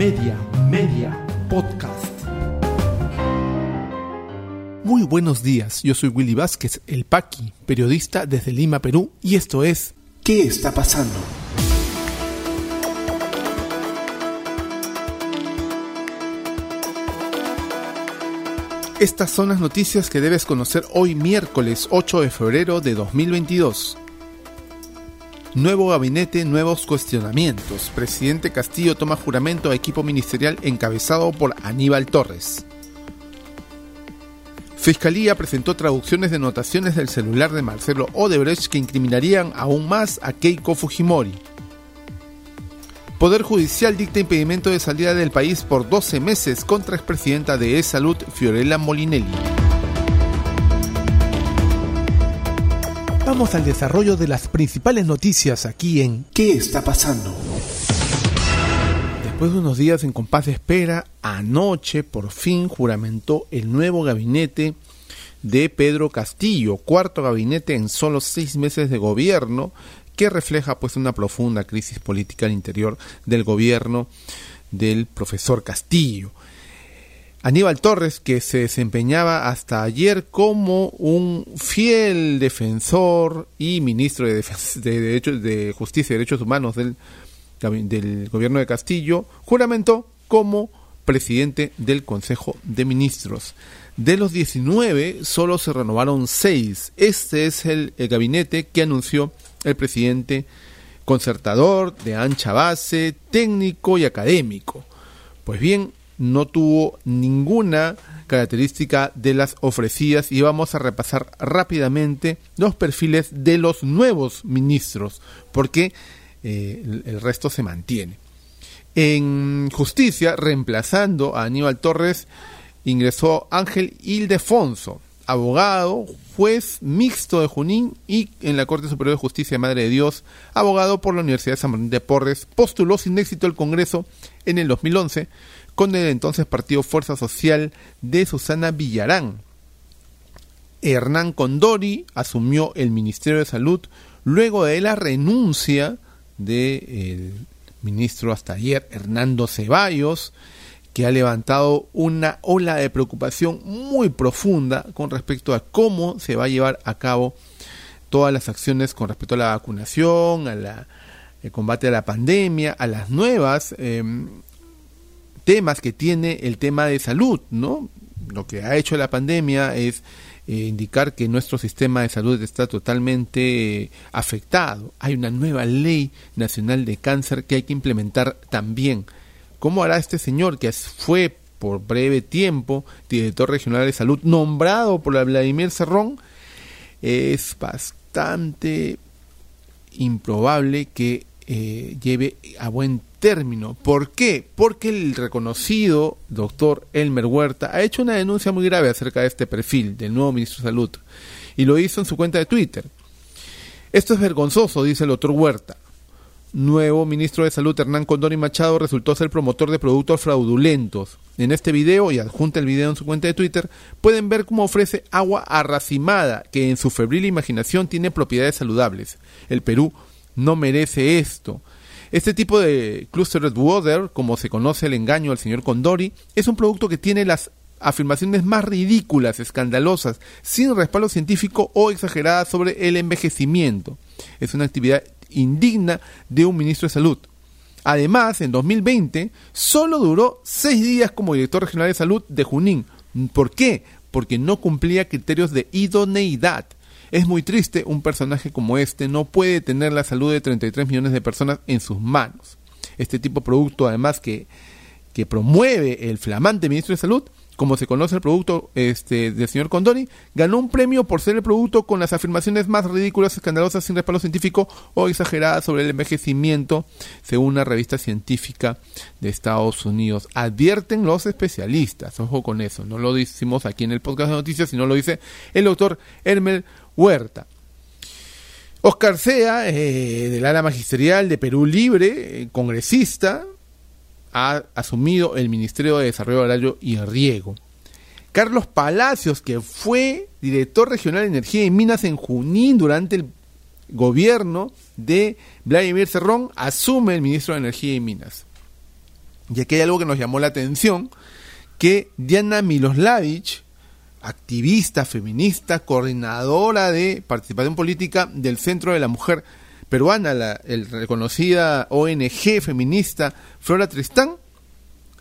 Media, Media, Podcast. Muy buenos días, yo soy Willy Vázquez, el Paqui, periodista desde Lima, Perú, y esto es ¿Qué está pasando? Estas son las noticias que debes conocer hoy miércoles 8 de febrero de 2022. Nuevo gabinete, nuevos cuestionamientos. Presidente Castillo toma juramento a equipo ministerial encabezado por Aníbal Torres. Fiscalía presentó traducciones de notaciones del celular de Marcelo Odebrecht que incriminarían aún más a Keiko Fujimori. Poder Judicial dicta impedimento de salida del país por 12 meses contra expresidenta de E-Salud, Fiorella Molinelli. Vamos al desarrollo de las principales noticias aquí en ¿Qué está pasando? Después de unos días en compás de espera, anoche por fin juramentó el nuevo gabinete de Pedro Castillo, cuarto gabinete en solo seis meses de gobierno, que refleja pues una profunda crisis política al interior del gobierno del profesor Castillo. Aníbal Torres, que se desempeñaba hasta ayer como un fiel defensor y ministro de, de, Derechos, de Justicia y Derechos Humanos del, del gobierno de Castillo, juramentó como presidente del Consejo de Ministros. De los 19, solo se renovaron 6. Este es el, el gabinete que anunció el presidente concertador, de ancha base, técnico y académico. Pues bien, no tuvo ninguna característica de las ofrecidas y vamos a repasar rápidamente los perfiles de los nuevos ministros, porque eh, el resto se mantiene. En justicia, reemplazando a Aníbal Torres, ingresó Ángel Ildefonso, abogado, juez mixto de Junín y en la Corte Superior de Justicia de Madre de Dios, abogado por la Universidad de San Martín de Porres, postuló sin éxito el Congreso en el 2011 con el entonces Partido Fuerza Social de Susana Villarán. Hernán Condori asumió el Ministerio de Salud luego de la renuncia del ministro hasta ayer, Hernando Ceballos, que ha levantado una ola de preocupación muy profunda con respecto a cómo se va a llevar a cabo todas las acciones con respecto a la vacunación, a la el combate a la pandemia, a las nuevas eh, temas que tiene el tema de salud, ¿no? Lo que ha hecho la pandemia es eh, indicar que nuestro sistema de salud está totalmente eh, afectado. Hay una nueva ley nacional de cáncer que hay que implementar también. ¿Cómo hará este señor que fue por breve tiempo director regional de salud nombrado por Vladimir Cerrón? Es bastante improbable que eh, lleve a buen término. ¿Por qué? Porque el reconocido doctor Elmer Huerta ha hecho una denuncia muy grave acerca de este perfil del nuevo ministro de Salud y lo hizo en su cuenta de Twitter. Esto es vergonzoso, dice el doctor Huerta nuevo ministro de Salud Hernán Condori Machado resultó ser promotor de productos fraudulentos. En este video, y adjunta el video en su cuenta de Twitter, pueden ver cómo ofrece agua arracimada, que en su febril imaginación tiene propiedades saludables. El Perú no merece esto. Este tipo de clustered water, como se conoce el engaño al señor Condori, es un producto que tiene las afirmaciones más ridículas, escandalosas, sin respaldo científico o exageradas sobre el envejecimiento. Es una actividad indigna de un ministro de salud. Además, en 2020 solo duró seis días como director regional de salud de Junín. ¿Por qué? Porque no cumplía criterios de idoneidad. Es muy triste, un personaje como este no puede tener la salud de 33 millones de personas en sus manos. Este tipo de producto, además que, que promueve el flamante ministro de Salud, como se conoce el producto este, del señor Condori, ganó un premio por ser el producto con las afirmaciones más ridículas, escandalosas, sin respaldo científico o exageradas sobre el envejecimiento, según una revista científica de Estados Unidos. Advierten los especialistas, ojo con eso, no lo decimos aquí en el podcast de noticias, sino lo dice el doctor Hermel Huerta. Oscar Sea, eh, del ala magisterial de Perú Libre, eh, congresista, ha asumido el Ministerio de Desarrollo Agrario y Riego. Carlos Palacios, que fue director regional de Energía y Minas en Junín durante el gobierno de Vladimir Cerrón, asume el ministro de Energía y Minas. Y aquí hay algo que nos llamó la atención, que Diana Miloslavich, activista, feminista, coordinadora de participación política del Centro de la Mujer Peruana, la el reconocida ONG feminista Flora Tristán,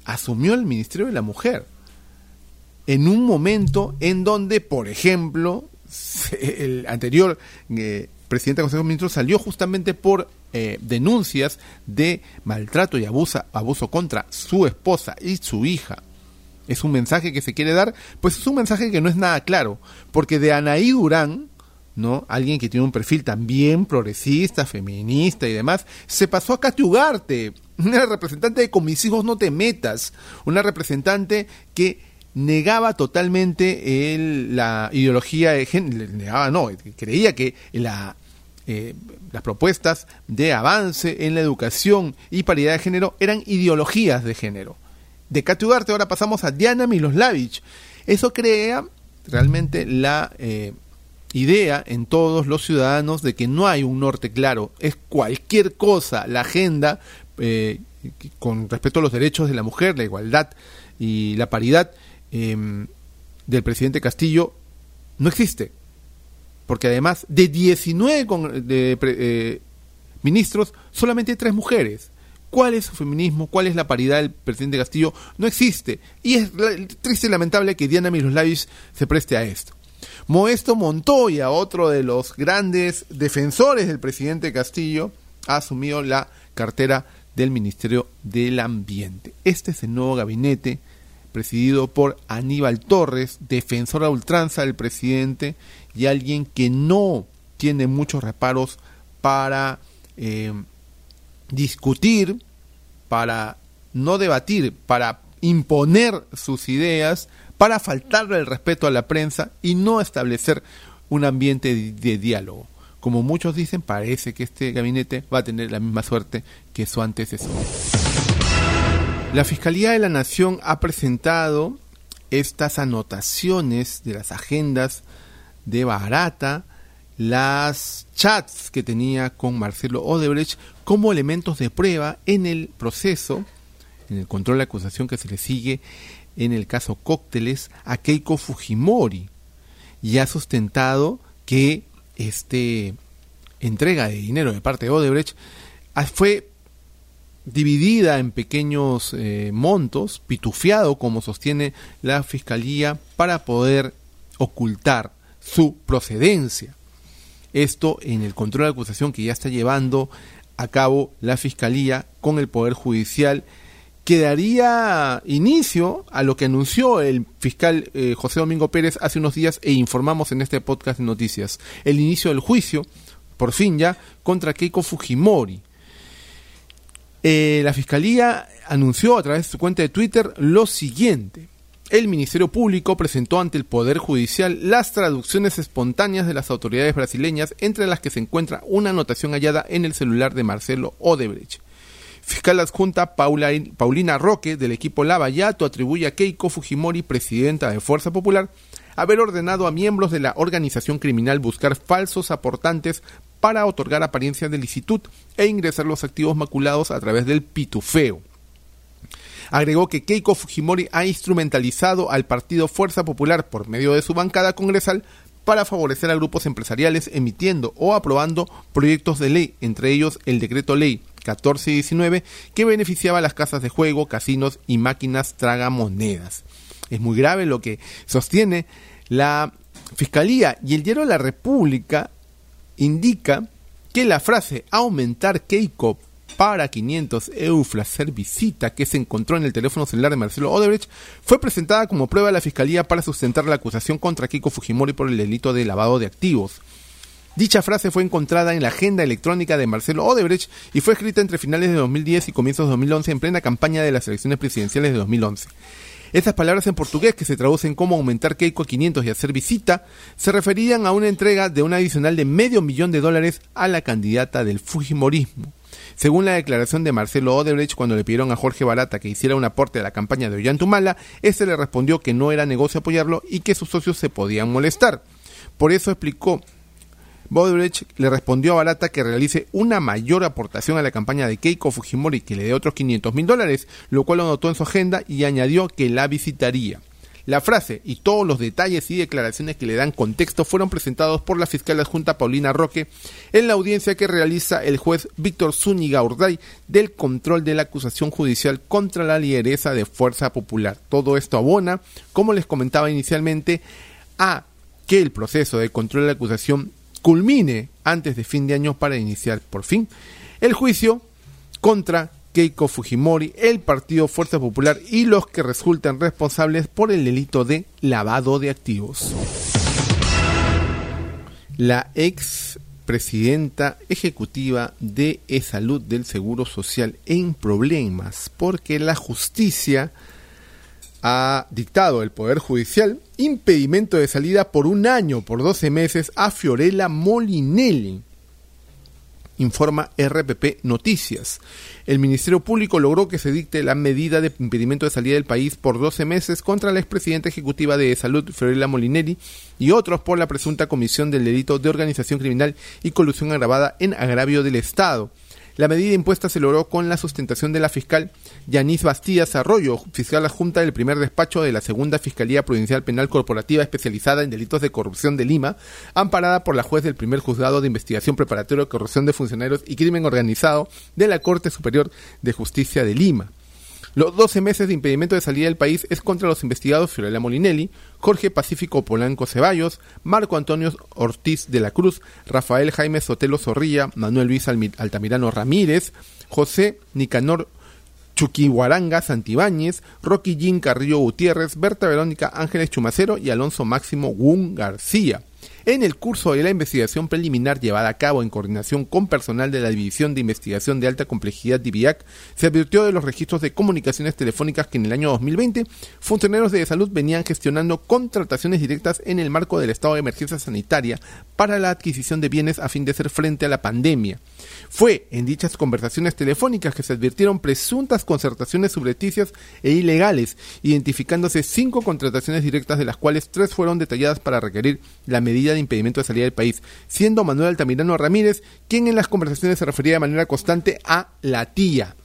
asumió el Ministerio de la Mujer en un momento en donde, por ejemplo, el anterior eh, presidente del Consejo de Ministros salió justamente por eh, denuncias de maltrato y abuso, abuso contra su esposa y su hija. Es un mensaje que se quiere dar, pues es un mensaje que no es nada claro, porque de Anaí Durán, ¿no? Alguien que tiene un perfil también progresista, feminista y demás, se pasó a Katy Ugarte, una representante de Con mis hijos no te metas, una representante que negaba totalmente la ideología de género, negaba no, creía que eh, las propuestas de avance en la educación y paridad de género eran ideologías de género. De Katy Ugarte ahora pasamos a Diana Miloslavich. Eso crea realmente la eh, idea en todos los ciudadanos de que no hay un norte claro, es cualquier cosa, la agenda eh, con respecto a los derechos de la mujer, la igualdad y la paridad Em, del presidente Castillo no existe. Porque además de 19 de, eh, ministros, solamente tres mujeres. ¿Cuál es su feminismo? ¿Cuál es la paridad del presidente Castillo? No existe. Y es triste y lamentable que Diana Miroslavis se preste a esto. Moesto Montoya, otro de los grandes defensores del presidente Castillo, ha asumido la cartera del Ministerio del Ambiente. Este es el nuevo gabinete presidido por Aníbal Torres, defensor a ultranza del presidente y alguien que no tiene muchos reparos para eh, discutir, para no debatir, para imponer sus ideas, para faltarle el respeto a la prensa y no establecer un ambiente de, diálogo. Como muchos dicen, parece que este gabinete va a tener la misma suerte que su antecesor. La Fiscalía de la Nación ha presentado estas anotaciones de las agendas de Barata, las chats que tenía con Marcelo Odebrecht como elementos de prueba en el proceso, en el control de acusación que se le sigue en el caso Cócteles a Keiko Fujimori y ha sustentado que este entrega de dinero de parte de Odebrecht fue dividida en pequeños eh, montos, pitufiado como sostiene la Fiscalía, para poder ocultar su procedencia. Esto en el control de acusación que ya está llevando a cabo la Fiscalía con el Poder Judicial, que daría inicio a lo que anunció el fiscal eh, José Domingo Pérez hace unos días e informamos en este podcast de noticias. El inicio del juicio, por fin ya, contra Keiko Fujimori, eh, la Fiscalía anunció a través de su cuenta de Twitter lo siguiente. El Ministerio Público presentó ante el Poder Judicial las traducciones espontáneas de las autoridades brasileñas, entre las que se encuentra una anotación hallada en el celular de Marcelo Odebrecht. Fiscal adjunta Paulina Roque, del equipo Lavallato, atribuye a Keiko Fujimori, presidenta de Fuerza Popular, haber ordenado a miembros de la organización criminal buscar falsos aportantes para otorgar apariencia de licitud e ingresar los activos maculados a través del pitufeo. Agregó que Keiko Fujimori ha instrumentalizado al partido Fuerza Popular por medio de su bancada congresal para favorecer a grupos empresariales emitiendo o aprobando proyectos de ley, entre ellos el decreto ley 1419 que beneficiaba a las casas de juego, casinos y máquinas tragamonedas. Es muy grave lo que sostiene la Fiscalía y el diario la República indica que la frase aumentar Keiko para 500 EUFLA ser visita que se encontró en el teléfono celular de Marcelo Odebrecht fue presentada como prueba a la Fiscalía para sustentar la acusación contra Keiko Fujimori por el delito de lavado de activos. Dicha frase fue encontrada en la agenda electrónica de Marcelo Odebrecht y fue escrita entre finales de 2010 y comienzos de 2011 en plena campaña de las elecciones presidenciales de 2011. Estas palabras en portugués, que se traducen como aumentar Keiko a 500 y hacer visita, se referían a una entrega de un adicional de medio millón de dólares a la candidata del Fujimorismo. Según la declaración de Marcelo Odebrecht cuando le pidieron a Jorge Barata que hiciera un aporte a la campaña de Ollantumala, este le respondió que no era negocio apoyarlo y que sus socios se podían molestar. Por eso explicó Bodebrecht le respondió a Barata que realice una mayor aportación a la campaña de Keiko Fujimori que le dé otros 500 mil dólares, lo cual lo anotó en su agenda y añadió que la visitaría. La frase y todos los detalles y declaraciones que le dan contexto fueron presentados por la fiscal adjunta Paulina Roque en la audiencia que realiza el juez Víctor Zúñiga Urday del control de la acusación judicial contra la lideresa de Fuerza Popular. Todo esto abona, como les comentaba inicialmente, a que el proceso de control de la acusación culmine antes de fin de año para iniciar por fin el juicio contra Keiko Fujimori, el Partido Fuerza Popular y los que resultan responsables por el delito de lavado de activos. La ex presidenta ejecutiva de E-Salud del Seguro Social en problemas porque la justicia ha dictado el Poder Judicial impedimento de salida por un año, por 12 meses, a Fiorella Molinelli informa RPP Noticias. El Ministerio Público logró que se dicte la medida de impedimento de salida del país por 12 meses contra la expresidenta ejecutiva de Salud, Fiorella Molinelli, y otros por la presunta comisión del delito de organización criminal y colusión agravada en agravio del Estado. La medida impuesta se logró con la sustentación de la fiscal Yanis Bastías Arroyo, fiscal adjunta del primer despacho de la Segunda Fiscalía Provincial Penal Corporativa especializada en delitos de corrupción de Lima, amparada por la juez del primer juzgado de investigación preparatoria de corrupción de funcionarios y crimen organizado de la Corte Superior de Justicia de Lima. Los 12 meses de impedimento de salida del país es contra los investigados Fiorella Molinelli, Jorge Pacífico Polanco Ceballos, Marco Antonio Ortiz de la Cruz, Rafael Jaime Sotelo Zorrilla, Manuel Luis Altamirano Ramírez, José Nicanor Chuquihuaranga Santibáñez, Rocky Jean Carrillo Gutiérrez, Berta Verónica Ángeles Chumacero y Alonso Máximo Gun García. En el curso de la investigación preliminar llevada a cabo en coordinación con personal de la División de Investigación de Alta Complejidad DIVIAC, se advirtió de los registros de comunicaciones telefónicas que en el año 2020 funcionarios de salud venían gestionando contrataciones directas en el marco del estado de emergencia sanitaria para la adquisición de bienes a fin de hacer frente a la pandemia. Fue en dichas conversaciones telefónicas que se advirtieron presuntas concertaciones subrepticias e ilegales, identificándose cinco contrataciones directas de las cuales tres fueron detalladas para requerir la medida de impedimento de salida del país, siendo Manuel Altamirano Ramírez quien en las conversaciones se refería de manera constante a la tía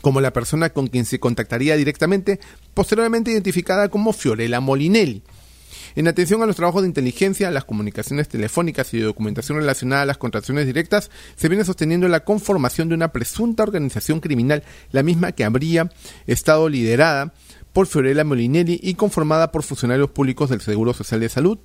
como la persona con quien se contactaría directamente, posteriormente identificada como Fiorella Molinelli. En atención a los trabajos de inteligencia, las comunicaciones telefónicas y de documentación relacionada a las contrataciones directas, se viene sosteniendo la conformación de una presunta organización criminal, la misma que habría estado liderada por Fiorella Molinelli y conformada por funcionarios públicos del Seguro Social de Salud,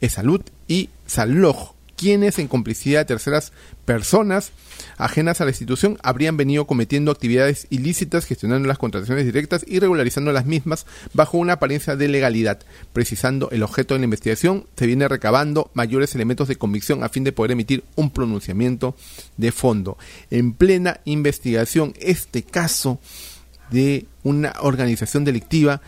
E-Salud y Saloj, quienes en complicidad de terceras personas ajenas a la institución habrían venido cometiendo actividades ilícitas, gestionando las contrataciones directas y regularizando las mismas bajo una apariencia de legalidad. Precisando el objeto de la investigación, se viene recabando mayores elementos de convicción a fin de poder emitir un pronunciamiento de fondo. En plena investigación, este caso de una organización delictiva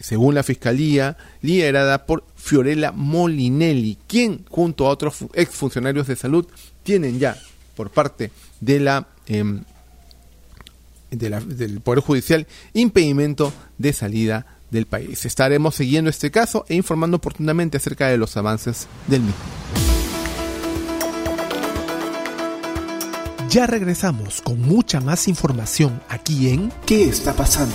según la Fiscalía, liderada por Fiorella Molinelli, quien junto a otros exfuncionarios de salud tienen ya por parte de la, em, del Poder Judicial impedimento de salida del país. Estaremos siguiendo este caso e informando oportunamente acerca de los avances del mismo. Ya regresamos con mucha más información aquí en ¿Qué está pasando?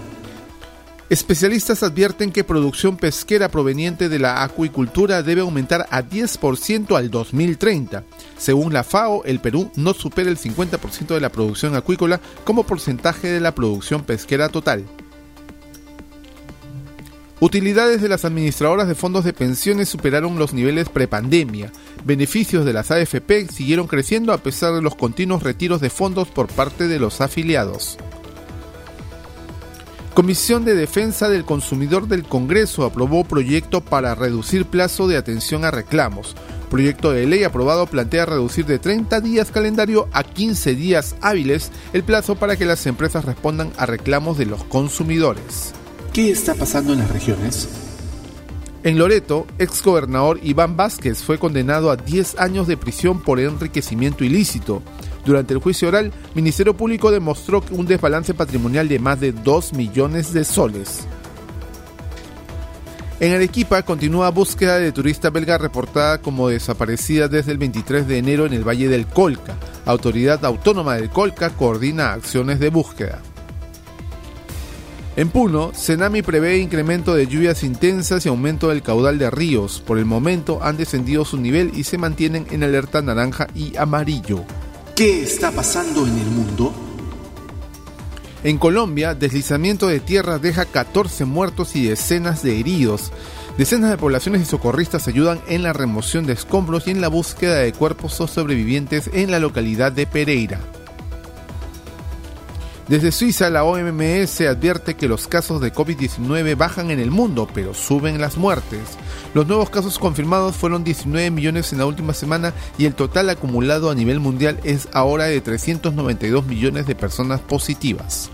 Especialistas advierten que producción pesquera proveniente de la acuicultura debe aumentar a 10% al 2030. Según la FAO, el Perú no supera el 50% de la producción acuícola como porcentaje de la producción pesquera total. Utilidades de las administradoras de fondos de pensiones superaron los niveles prepandemia. Beneficios de las AFP siguieron creciendo a pesar de los continuos retiros de fondos por parte de los afiliados. Comisión de Defensa del Consumidor del Congreso aprobó proyecto para reducir plazo de atención a reclamos. Proyecto de ley aprobado plantea reducir de 30 días calendario a 15 días hábiles el plazo para que las empresas respondan a reclamos de los consumidores. ¿Qué está pasando en las regiones? En Loreto, ex gobernador Iván Vázquez fue condenado a 10 años de prisión por enriquecimiento ilícito. Durante el juicio oral, Ministerio Público demostró un desbalance patrimonial de más de 2 millones de soles. En Arequipa continúa búsqueda de turista belga reportada como desaparecida desde el 23 de enero en el Valle del Colca. Autoridad Autónoma del Colca coordina acciones de búsqueda. En Puno, Senami prevé incremento de lluvias intensas y aumento del caudal de ríos. Por el momento han descendido su nivel y se mantienen en alerta naranja y amarillo. ¿Qué está pasando en el mundo? En Colombia, deslizamiento de tierra deja 14 muertos y decenas de heridos. Decenas de poblaciones y socorristas ayudan en la remoción de escombros y en la búsqueda de cuerpos o sobrevivientes en la localidad de Pereira. Desde Suiza, la OMS advierte que los casos de COVID-19 bajan en el mundo, pero suben las muertes. Los nuevos casos confirmados fueron 19 millones en la última semana y el total acumulado a nivel mundial es ahora de 392 millones de personas positivas.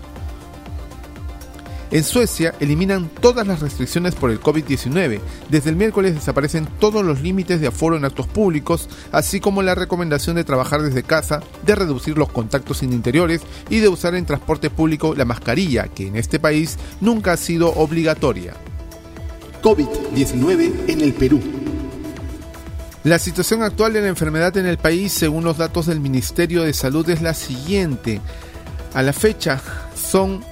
En Suecia eliminan todas las restricciones por el COVID-19. Desde el miércoles desaparecen todos los límites de aforo en actos públicos, así como la recomendación de trabajar desde casa, de reducir los contactos en interiores y de usar en transporte público la mascarilla, que en este país nunca ha sido obligatoria. COVID-19 en el Perú. La situación actual de la enfermedad en el país, según los datos del Ministerio de Salud, es la siguiente. A la fecha son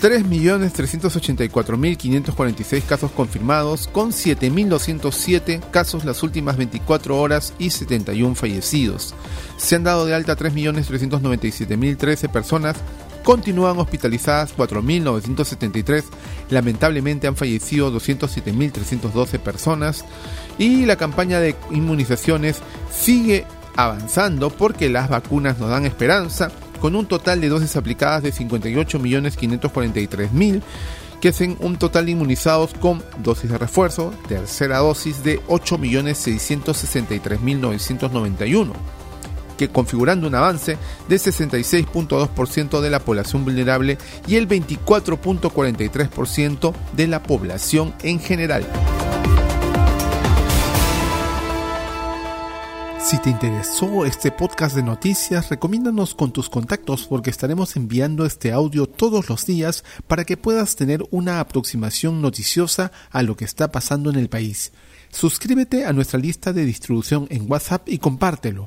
3.384.546 casos confirmados, con 7.207 casos las últimas 24 horas y 71 fallecidos. Se han dado de alta 3.397.013 personas, continúan hospitalizadas 4.973, lamentablemente han fallecido 207.312 personas y la campaña de inmunizaciones sigue avanzando porque las vacunas nos dan esperanza con un total de dosis aplicadas de 58.543.000, que hacen un total de inmunizados con dosis de refuerzo, tercera dosis de 8.663.991 que configurando un avance de 66.2% de la población vulnerable y el 24.43% de la población en general. Si te interesó este podcast de noticias, recomiéndanos con tus contactos porque estaremos enviando este audio todos los días para que puedas tener una aproximación noticiosa a lo que está pasando en el país. Suscríbete a nuestra lista de distribución en WhatsApp y compártelo.